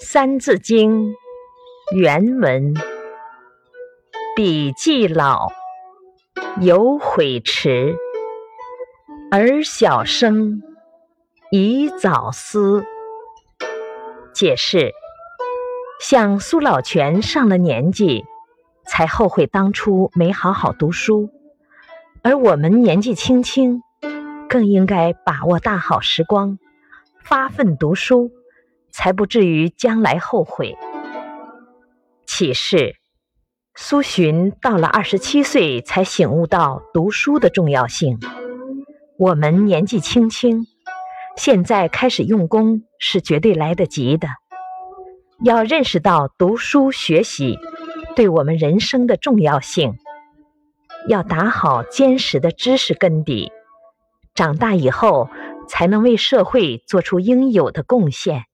《三字经》原文：笔既老，犹悔迟。儿小生，宜早思。解释：像苏老泉上了年纪，才后悔当初没好好读书；而我们年纪轻轻，更应该把握大好时光，发奋读书。才不至于将来后悔。启示：苏洵到了二十七岁才醒悟到读书的重要性。我们年纪轻轻，现在开始用功是绝对来得及的。要认识到读书学习对我们人生的重要性，要打好坚实的知识根底，长大以后才能为社会做出应有的贡献。